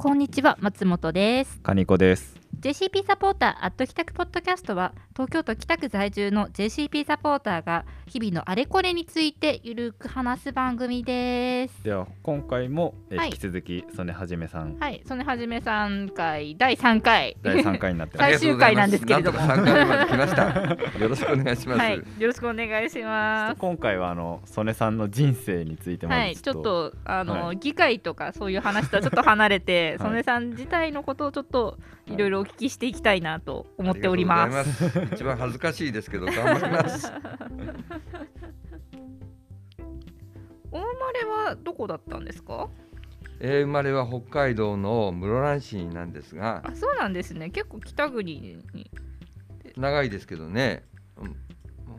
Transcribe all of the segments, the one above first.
こんにちは松本です。カニコです。JCP サポーターアット帰宅ポッドキャストは東京都北区在住の JCP サポーターが日々のあれこれについてゆるく話す番組です。では今回も、えはい。引き続き曽根はじめさん。はい。曽根はじめさん回第3回。第3回になってます。最終回なんですけれども。なんとか3回まで来ました。よろしくお願いします。はい。よろしくお願いします。今回はあの曽根さんの人生についてまはい、ずちょっとあの、はい。議会とかそういう話とはちょっと離れて、はい。曽根さん自体のことをちょっといろいろお聞きしていきたいなと思っております。ありがとうございます。一番恥ずかしいですけど頑張ります。お生まれはどこだったんですか？えー生まれは北海道の室蘭市なんですが、あ、そうなんですね。結構北国に。長いですけどね。うん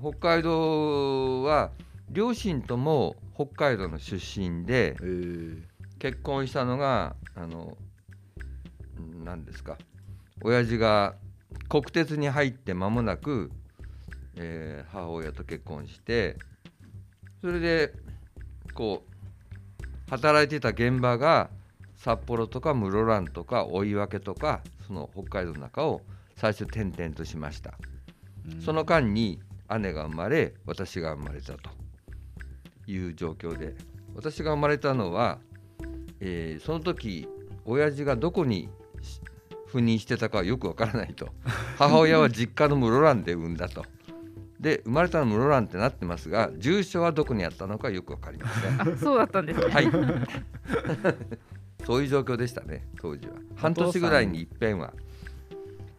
北海道は両親とも北海道の出身でえー結婚したのがあのうん何ですか親父が国鉄に入って間もなく、えー母親と結婚してそれでこう働いてた現場が札幌とか室蘭とか追分とかその北海道の中を最初転々としました、うん。その間に姉が生まれ私が生まれたと。いう状況で。私が生まれたのは、えーその時親父がどこにし赴任してたかはよくわからないと。母親は実家の室蘭で産んだと。で生まれたの室蘭ってなってますが住所はどこにあったのかよくわかりません。あ、そうだったんですね。はい。そういう状況でしたね当時は。半年ぐらいに一遍は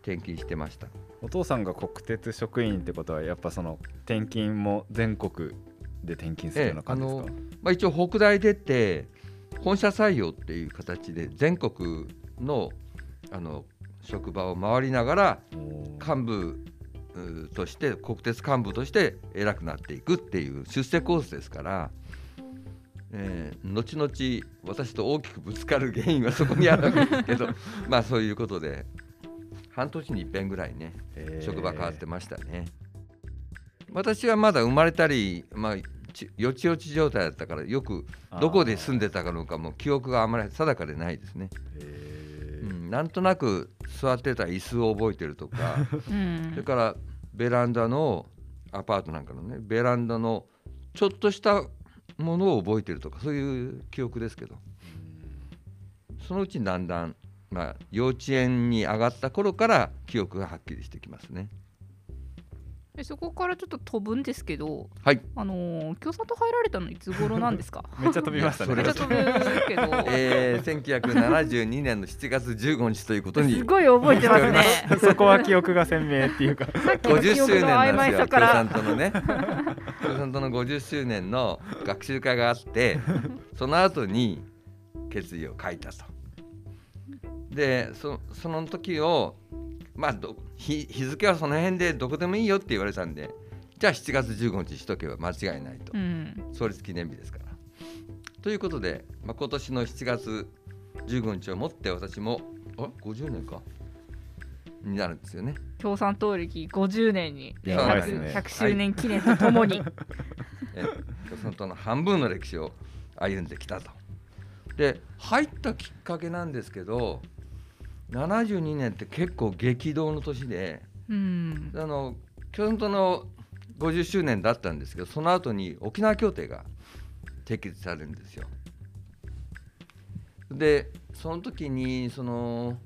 転勤してました。お父さんが国鉄職員ってことはやっぱその転勤も全国で転勤するような感じですか、まあ、一応北大出て本社採用っていう形で全国のあの職場を回りながら幹部として国鉄幹部として偉くなっていくっていう出世コースですから、えー後々私と大きくぶつかる原因はそこにあるわけですけど まあそういうことで半年に一遍ぐらいねえー。職場変わってましたね。私はまだ生まれたり、まあ、ちよちよち状態だったからよくどこで住んでたかのかも記憶があまり定かでないですね、ん、なんとなく座ってた椅子を覚えてるとかうん。それからベランダのアパートなんかのねベランダのちょっとしたものを覚えてるとかそういう記憶ですけど。そのうちにだんだん、まあ、幼稚園に上がった頃から記憶がはっきりしてきますね。でそこからちょっと飛ぶんですけど、はい。あのー共産党入られたのいつ頃なんですか？めっちゃ飛びましたね。めっちゃ飛ぶけど、えー、1972年の7月15日ということにすごい覚えてますね。そこは記憶が鮮明っていうか。さっきの50周年記憶の曖なんですよ。共昧さから。産党のね共産党の50周年の学習会があってその後に決意を書いたと。でそその時をまあど日日付はその辺でどこでもいいよって言われたんでじゃあ7月15日しとけば間違いないとうん。創立記念日ですから。ということで、まあ、今年の7月15日をもって私もあ50年かになるんですよね。共産党歴50年にやばいですね 100, 100周年記念とともに、え共産党の半分の歴史を歩んできたと。で入ったきっかけなんですけど72年って結構激動の年でうん、あの共産党の50周年だったんですけどその後に沖縄協定が締結されるんですよ。でその時にその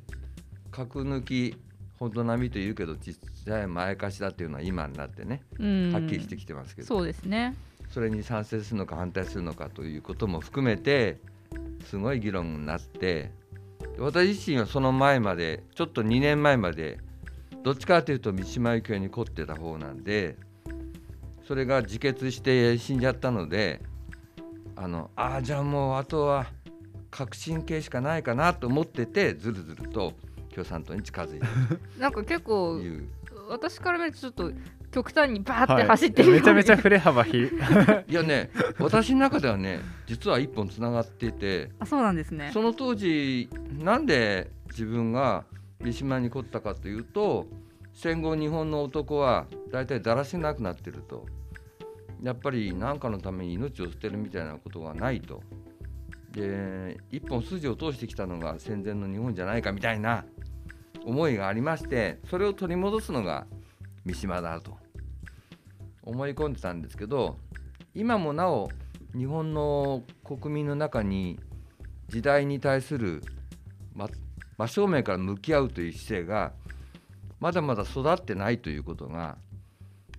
核抜きほど並みというけど実際前貸しだっていうのは今になってねうん、はっきりしてきてますけど、そうですね。それに賛成するのか反対するのかということも含めてすごい議論になって私自身はその前までちょっと2年前までどっちかというと三島由紀夫に凝ってた方なんでそれが自決して死んじゃったのであのああじゃあもうあとは革新系しかないかなと思っててずるずると共産党に近づいた なんか結と構私から見るとちょっと極端にバーってはい。走ってる、めちゃめちゃ振れ幅ひ いやね私の中ではね実は一本つながっていてあそうなんですね。その当時なんで自分が三島に凝ったかというと戦後日本の男は大体だらしなくなってると。やっぱり何かのために命を捨てるみたいなことがないと。で一本筋を通してきたのが戦前の日本じゃないかみたいな思いがありましてそれを取り戻すのが三島だと思い込んでたんですけど今もなお日本の国民の中に時代に対する真正面から向き合うという姿勢がまだまだ育ってないということが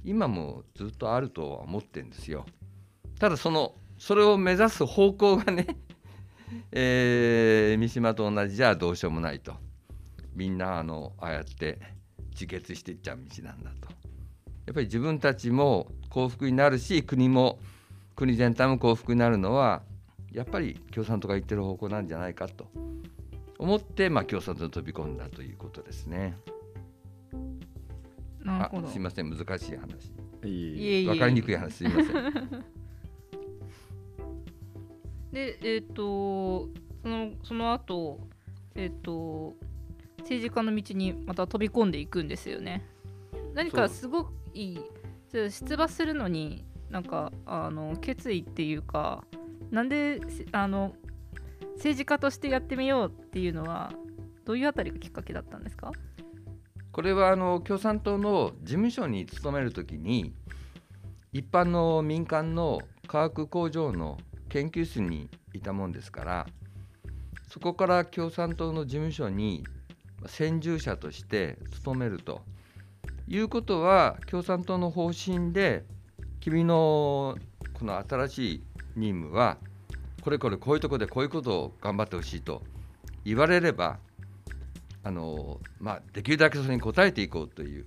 今もずっとあるとは思ってるんですよ。ただそのそれを目指す方向がね、えー三島と同じじゃどうしようもないとみんなあのああやって自決していっちゃう道なんだとやっぱり自分たちも幸福になるし国も国全体も幸福になるのはやっぱり共産党が言ってる方向なんじゃないかと思って、まあ、共産党に飛び込んだということですね。あなるすいません。難しい話。いいいえいえ。分かりにくい話すいません。でえっ、とそのその後えっ、と政治家の道にまた飛び込んでいくんですよね。何かすごくいい。出馬するのになんかあの決意っていうかなんであの政治家としてやってみようっていうのはどういうあたりがきっかけだったんですか？これはあの共産党の事務所に勤めるときに一般の民間の化学工場の研究室にいたもんですからそこから共産党の事務所に先住者として勤めると。いうことは共産党の方針で君のこの新しい任務はこれこれこういうところでこういうことを頑張ってほしいと言われればあのまあ、できるだけそれに応えていこうという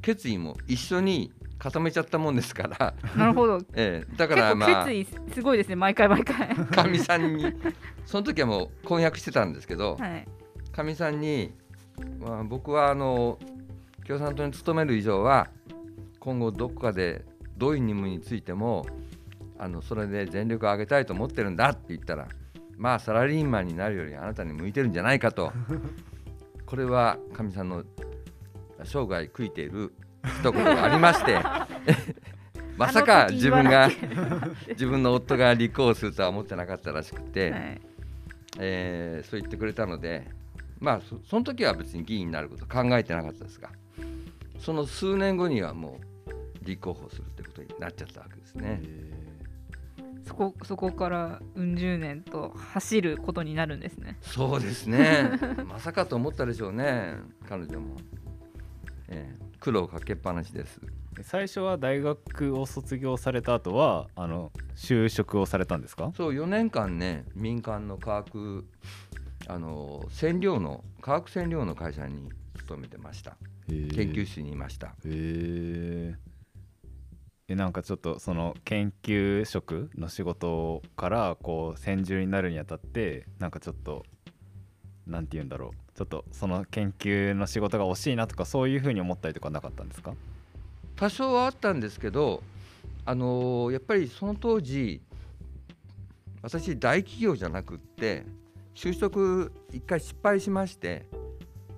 決意も一緒に固めちゃったもんですから、なるほど。ええ、だからまあ。決意すごいですね毎回毎回。かみさんに。その時はもう婚約してたんですけどはい。かみさんに、まあ、僕はあの共産党に勤める以上は今後どこかでどういう任務についてもあのそれで全力を挙げたいと思ってるんだって言ったらまあサラリーマンになるよりあなたに向いてるんじゃないかと。これはかみさんの生涯悔いている一言がありまして まさか自分が 自分の夫が立候補するとは思ってなかったらしくて、はい。えーそう言ってくれたのでまあそその時は別に議員になること考えてなかったですがその数年後にはもう立候補するってことになっちゃったわけですね。そこそこからうん十年と走ることになるんですね。そうですね まさかと思ったでしょうね彼女も、えー苦労かけっぱなしです。最初は大学を卒業された後はあの就職をされたんですか？そう4年間ね民間の化学あの染料の化学染料の会社に勤めてました。研究室にいました。へえ。えなんかちょっとその研究職の仕事からこう専従になるにあたってなんかちょっとなんて言うんだろう。ちょっとその研究の仕事が惜しいなとかそういうふうに思ったりとかなかったんですか？多少はあったんですけど、あのーやっぱりその当時私大企業じゃなくって就職一回失敗しまして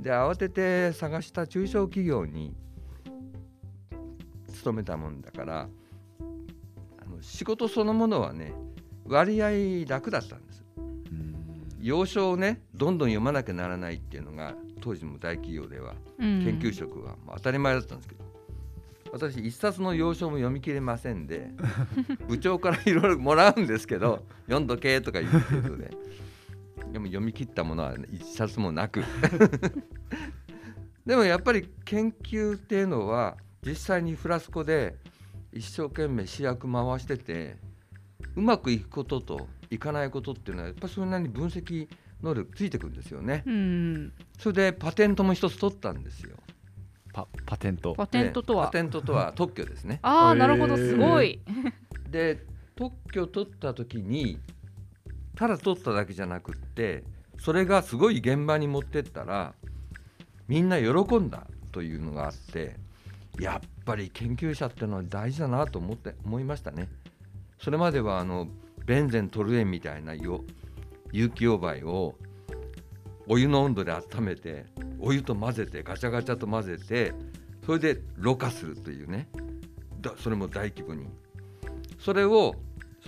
で慌てて探した中小企業に勤めたもんだからあの仕事そのものはね割合楽だったんです。うん。要所をねどんどん読まなきゃならないっていうのが当時も大企業ではうん。研究職はまあ当たり前だったんですけど、私一冊の要所も読み切れませんで 部長からいろいろもらうんですけど読んどけとか言うことででも読み切ったものは一冊もなく でもやっぱり研究っていうのは実際にフラスコで一生懸命試薬回しててうまくいくことといかないことっていうのはやっぱりそれなりに分析能力ついてくるんですよね。うんそれでパテントも一つ取ったんですよ。パパテントパテントとは、ねパテントとは 特許ですね。ああなるほどすごい。で特許取った時にただ取っただけじゃなくってそれがすごい現場に持ってったらみんな喜んだというのがあってやっぱり研究者っていうのは大事だなと思って思いましたね。それまではあのベンゼントルエンみたいな有機溶媒をお湯の温度で温めてお湯と混ぜてガチャガチャと混ぜてそれでろ過するというねだそれも大規模にそれを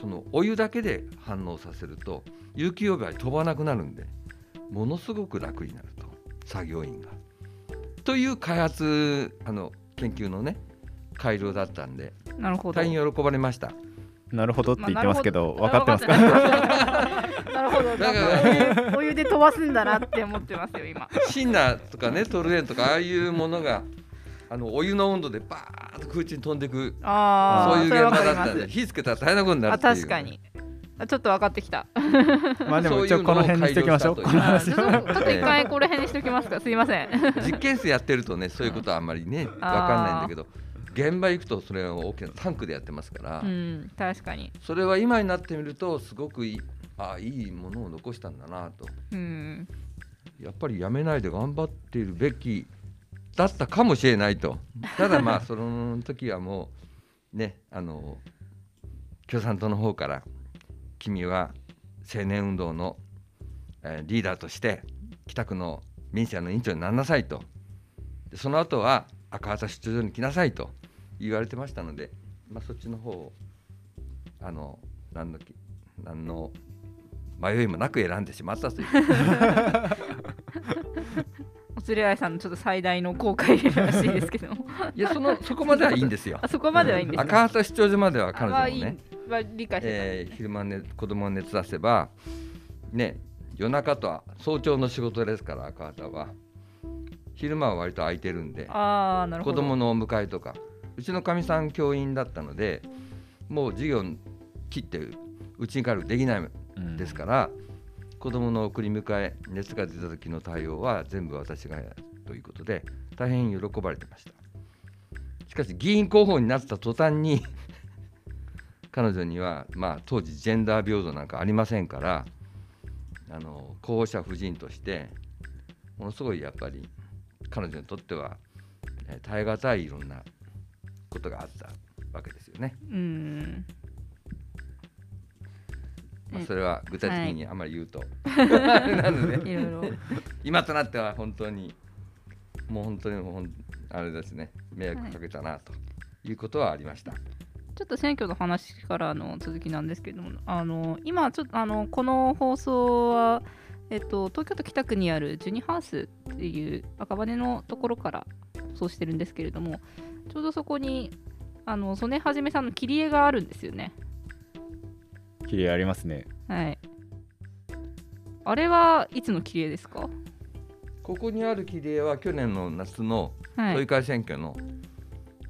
そのお湯だけで反応させると有機溶媒飛ばなくなるんでものすごく楽になると作業員が。という開発あの研究のね改良だったんでなるほど大変喜ばれました。なるほどって言ってますけど、まあ分かってますか？なるほど。だかなんかお湯お湯で飛ばすんだなって思ってますよ今。シンナーとかねトルエンとかああいうものがあのお湯の温度でバーッと空中に飛んでくああ、そういう現場だったんで火つけたら大変なことになるあっていう確かに。あちょっと分かってきた。まあでも一応この辺にしておきましょうちょっと一回この辺にしておきますか。すいません。実験室やってるとねそういうことはあんまりね分かんないんだけど現場行くとそれは大きなタンクでやってますから、うん、確かに。それは今になってみるとすごくいいあいいものを残したんだなとうん。やっぱりやめないで頑張っているべきだったかもしれないと。ただまあその時はもうねあの共産党の方から君は青年運動の、えリーダーとして北区の民主の委員長にならなさいと。でその後は赤旗出張所に来なさいと言われてましたので、まあ、そっちの方をあの何の何の迷いもなく選んでしまったという。おつれあいさんのちょっと最大の後悔らしいですけど。いやそのそこまではいいんですよあ。そこまではいいんですね。赤旗出張所までは彼女もね、まあ理解してえー昼間ね子供を熱出せばね夜中とは早朝の仕事ですから赤旗は昼間は割と空いてるんでた。ああ、なるほど。子供のお迎えとかうちのかみさん教員だったのでもう授業切ってうちに帰るできないうんですから、子供の送り迎え熱が出た時の対応は全部私がやるということで大変喜ばれてましたしかし議員候補になった途端に 彼女にはまあ当時ジェンダー平等なんかありませんからあの候補者夫人としてものすごいやっぱり彼女にとっては耐え難いいろんなことがあったわけですよね。うん。まあ、うんそれは具体的にあまり言うと、あれ なのでいろいろ。今となっては本当にもう本当にもうあれですね迷惑かけたなということはありました。ちょっと選挙の話からの続きなんですけども、あの今ちょっとあのこの放送はえっと東京都北区にあるジュニハウスっていう赤羽のところからそうしてるんですけれども、ちょうどそこにあの曽根はじめさんの切り絵があるんですよね。切り絵ありますねはい。あれはいつの切り絵ですか？ここにある切り絵は去年の夏のはい。都議会選挙の,、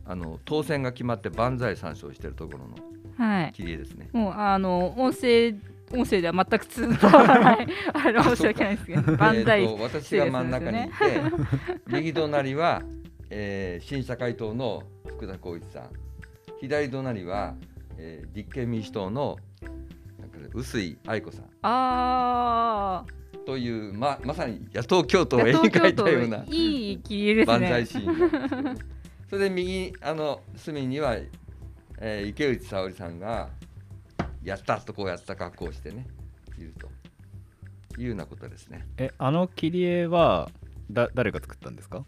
あの当選が決まって万歳参照してるところのはい。切り絵ですね。もうあの音声音声では全く通じらない あれ申し訳ないですけど、万歳えーと私が真ん中にいて、右隣は、えー新社会党の福田光一さん左隣は、えー立憲民主党の臼井愛子さん。あというままさに野党共闘あ、を絵に描いたような、いい切り絵ですね。万歳シーン それで右あの隅には、えー池内沙織さんがやったとこうやった格好をしてねいると。いうようなことですね。えあの切り絵はだ誰が作ったんですか？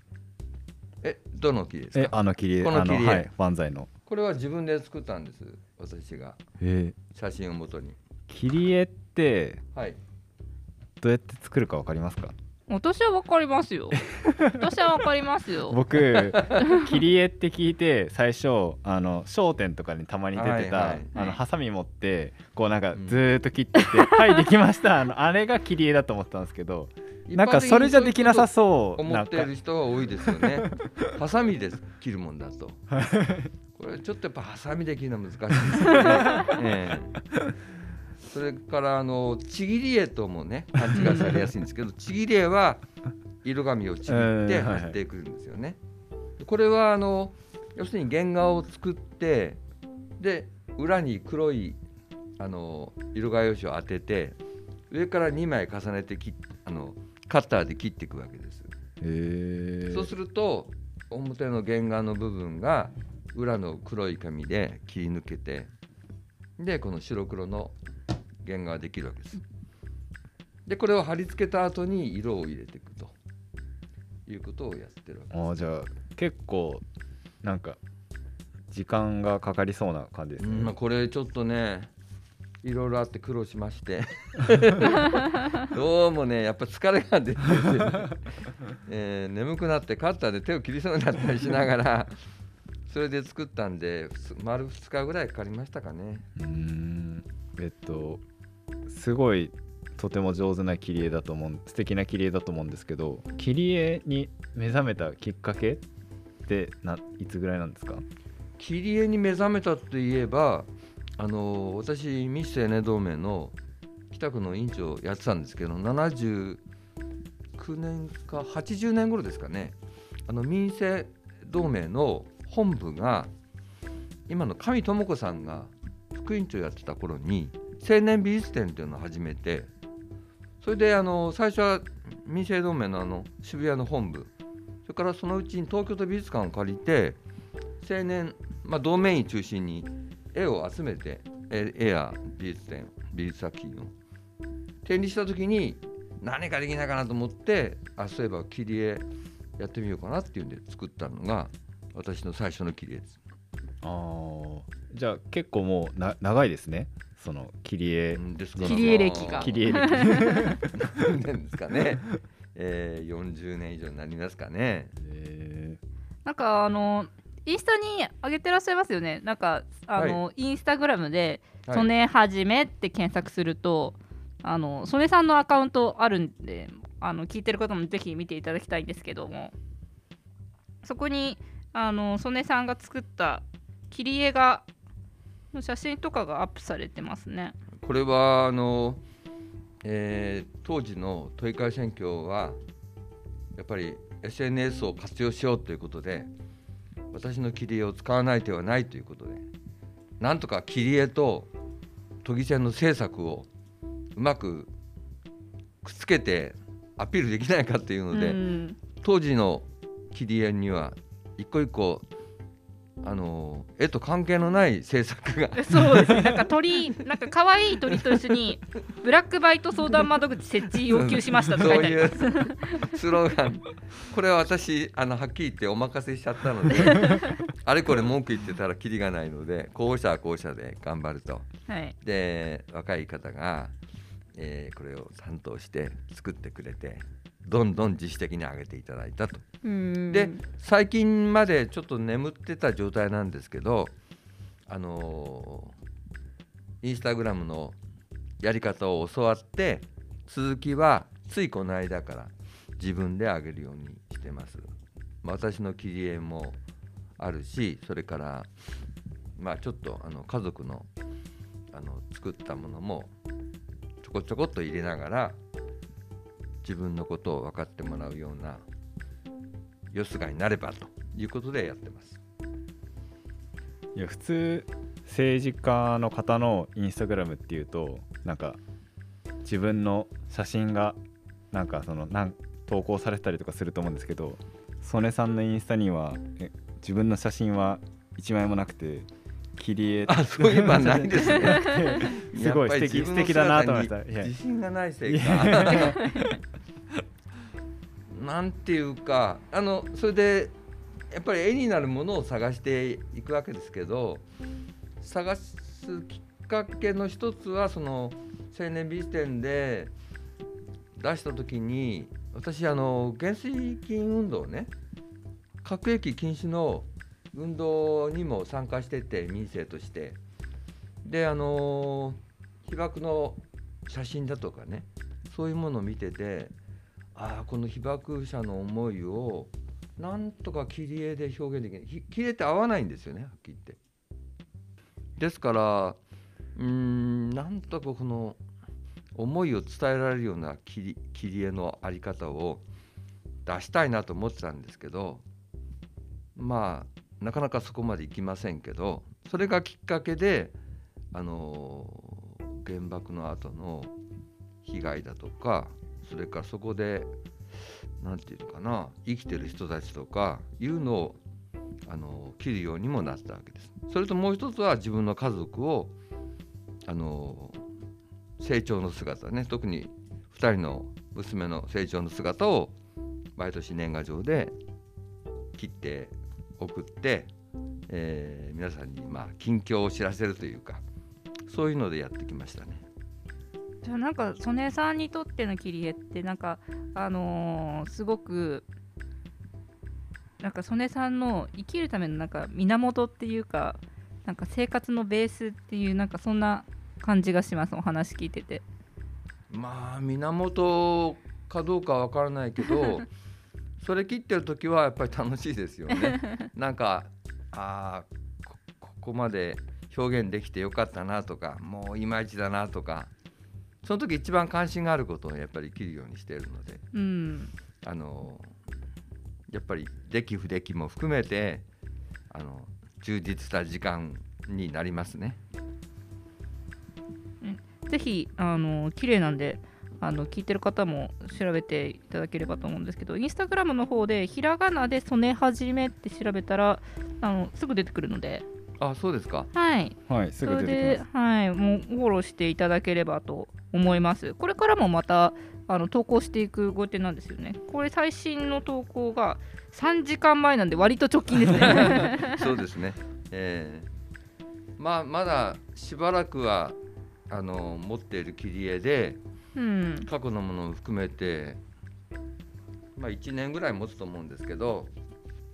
えどの木ですえかあの切り絵この切り絵。はい万歳の。これは自分で作ったんです私が。え写真をもとに切り絵ってはい。どうやって作るかわかりますか？私はわかりますよ。私はわかりますよ。僕切り絵って聞いて最初あの商店とかにたまに出てた、はいはい。あのハサミ持ってこうなんかうん。ずーっと切ってって「はいできました」あのあれが切り絵だと思ったんですけどなんかそれじゃできなさそう思ってる人が多いですよね。ハサミで切るもんだと。これちょっとやっぱハサミで切るのは難しいですよね、ええそれからあのちぎり絵ともね勘違いされやすいんですけど ちぎり絵は色紙をちぎって貼ってくるんですよね。これはあの要するに原画を作ってで裏に黒いあの色画用紙を当てて上から2枚重ねてあのカッターで切っていくわけです。そうすると表の原画の部分が裏の黒い紙で切り抜けてでこの白黒の原画ができるわけです。でこれを貼り付けた後に色を入れていくと。いうことをやってるわけあーじゃあ結構なんか時間がかかりそうな感じですです。ね、うんまあ、これちょっとねいろいろあって苦労しまして。どうもねやっぱ疲れが出てて、えー眠くなってカッターで手を切りそうになったりしながらそれで作ったんで丸2日ぐらいかかりましたかね。うーん。えっとすごいとても上手な切り絵だと思う素敵な切り絵だと思うんですけど切り絵に目覚めたきっかけってないつぐらいなんですか？切り絵に目覚めたといえばあの私ミス青年同盟の北区の委員長やってたんですけど79年か80年頃ですかね。あの民生同盟の本部が今の上智子さんが副委員長やってた頃に青年美術展っていうのを始めてそれであの最初は民生同盟のあの渋谷の本部それからそのうちに東京都美術館を借りて青年、まあ、同盟員中心に絵を集めて絵や美術展美術作品を展示した時に何かできないかなと思ってあそういえば切り絵やってみようかなっていうんで作ったのが私の最初の切り絵です。あじゃあ結構もうな長いですね。その切り絵。切り絵歴が。切り絵歴。何年ですかね、えー、40年以上になりますかね。えなんかあのインスタに上げてらっしゃいますよね。なんかあの、インスタグラムで「はい。曽根はじめ」って検索するとあの曽根さんのアカウントあるんであの聞いてる方もぜひ見ていただきたいんですけども。そこにあの曽根さんが作った切り絵がの写真とかがアップされてますね。これはあの、えー当時の都議会選挙はやっぱり SNS を活用しようということで私の切り絵を使わない手はないということでなんとか切り絵と都議選の政策をうまくくっつけてアピールできないかっていうので、うん当時の切り絵には一個一個あの絵と関係のない政策が そうですね。なんか鳥、なんか可愛い鳥と一緒にブラックバイト相談窓口設置要求しましたと書いてあります。そういう スローガンこれは私あのはっきり言ってお任せしちゃったので あれこれ文句言ってたらキリがないので候補者は候補者で頑張るとはい。で若い方が、えーこれを担当して作ってくれてどんどん自主的に上げていただいたとうんで最近までちょっと眠ってた状態なんですけどあのーインスタグラムのやり方を教わって続きはついこの間から自分で上げるようにしてます。まあ私の切り絵もあるしそれからまあちょっとあの家族のあの作ったものもちょこちょこっと入れながら自分のことを分かってもらうようなよすがになればということでやってます。いや普通政治家の方のインスタグラムっていうとなんか自分の写真がなんかそのなん投稿されたりとかすると思うんですけど曽根さんのインスタにはえ自分の写真は1枚もなくて切り絵あそういえばないですね。すごい素敵素敵だなと思いました自信がないせいいか。なんていうかあのそれでやっぱり絵になるものを探していくわけですけど探すきっかけの一つはその青年美術展で出した時に私あの原水禁運動ね核兵器禁止の運動にも参加してて民生として。であの被爆の写真だとかねそういうものを見ててああこの被爆者の思いをなんとか切り絵で表現できない切り絵って合わないんですよねはっきり言って。ですからうんなんとかこの思いを伝えられるような切り切り絵のあり方を出したいなと思ってたんですけどまあなかなかそこまでいきませんけどそれがきっかけであの原爆の後の被害だとかそれからそこで何て言うのかな生きてる人たちとかいうのをあの切るようにもなったわけです。それともう一つは自分の家族をあの成長の姿ね特に2人の娘の成長の姿を毎年年賀状で切って送って、えー皆さんにまあ近況を知らせるというかそういうのでやってきましたね。じゃあなんか曽根さんにとっての切り絵ってなんかあのーすごくなんか曽根さんの生きるためのなんか源っていうかなんか生活のベースっていうなんかそんな感じがしますお話聞いててまあ源かどうかわからないけど それ切ってる時はやっぱり楽しいですよね。なんかあーこここまで表現できてよかったなとかもういまいちだなとかその時一番関心があることをやっぱり切るようにしているのでうん。あのやっぱり出来不出来も含めてあの充実した時間になりますね。ぜひあの綺麗なんであの聞いてる方も調べていただければと思うんですけどインスタグラムの方でひらがなで「曽根はじめ」って調べたらあのすぐ出てくるので。あそうですか。はい。はいすそれぐ出てきでます。はいもうフォローしていただければと思います。これからもまたあの投稿していくご予定なんですよね。これ最新の投稿が3時間前なんで割と直近ですね。そうですね。えーまあまだしばらくはあの持っている切り絵でうん。過去のものを含めてまあ1年ぐらい持つと思うんですけど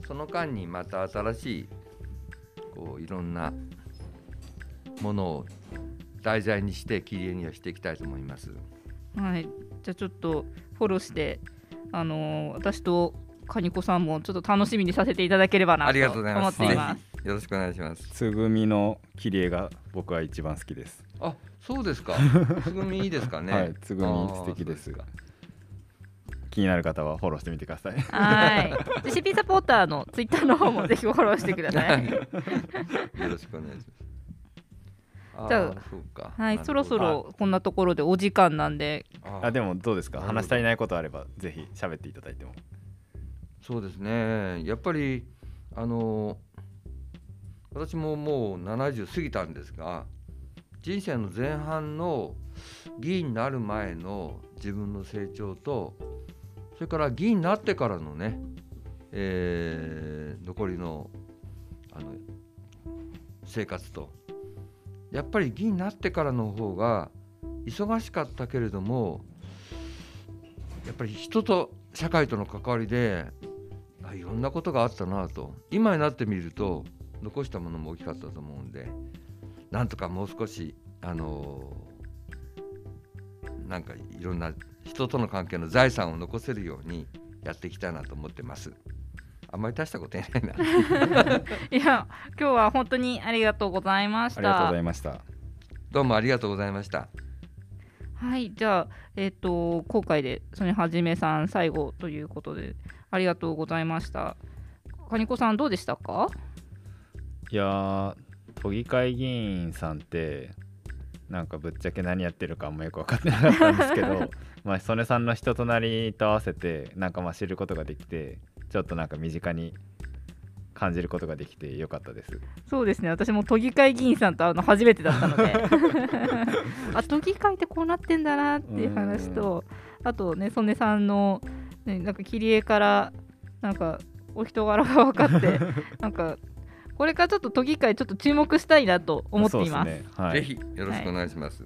その間にまた新しいこういろんなものを題材にして切り絵にはしていきたいと思います。はいじゃあちょっとフォローしてあのー私とカニコさんもちょっと楽しみにさせていただければなとありがとうござい思ます。ぜっていますひよろしくお願いします。つぐみの切り絵が僕は一番好きですあ、そうですか。つぐみいいですかね。はいつぐみ素敵ですそうか気になる方はフォローしてみてくださいはい。GCP サポーターのツイッターの方もぜひフォローしてください。よろしくお願いします。じゃあ。はい、そろそろこんなところでお時間なんで、ああでもどうですか？話し足りないことあればぜひ喋っていただいても。そうですね。やっぱりあの私ももう70過ぎたんですが、人生の前半の議員になる前の自分の成長と、それから議員になってからのね、えー残りのあの生活と、やっぱり議員になってからの方が忙しかったけれども、やっぱり人と社会との関わりであいろんなことがあったなと今になってみると残したものも大きかったと思うんでなんとかもう少しあのなんかいろんな人との関係の財産を残せるようにやっていきたいなと思ってます。あんまり大したこと言えないな。いや、今日は本当にありがとうございましたありがとうござ。いましたどうもありがとうございました。はい、じゃあ、えっ、と、今回で、それはじめさん最後ということで、ありがとうございました。カニコさん、どうでしたか？いやー都議会議員さんってなんかぶっちゃけ何やってるかあんまよく分かってなかったんですけど まあ曽根さんの人となりと合わせてなんかまあ知ることができてちょっとなんか身近に感じることができてよかったですそうですね、私も都議会議員さんと会うの初めてだったので、あ都議会ってこうなってんだなっていう話と、あとね、曽根さんの、ね、なんか切り絵から、なんかお人柄が分かって、なんか、これからちょっと都議会、ちょっと注目したいなと思っています。そうですねはいぜひよろしくお願いします。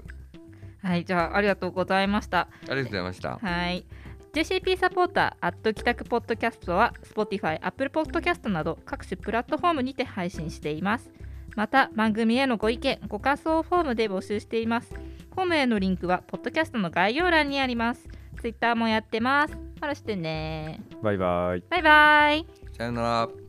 はい、じゃあ、ありがとうございました。ありがとうございました。はい。JCP サポーター、アット帰宅ポッドキャストは、Spotify、Apple Podcast など各種プラットフォームにて配信しています。また、番組へのご意見、ご感想をフォームで募集しています。フォームへのリンクは、ポッドキャストの概要欄にあります。Twitter もやってます。フォローしてね。バイバイバイバイ。さよなら。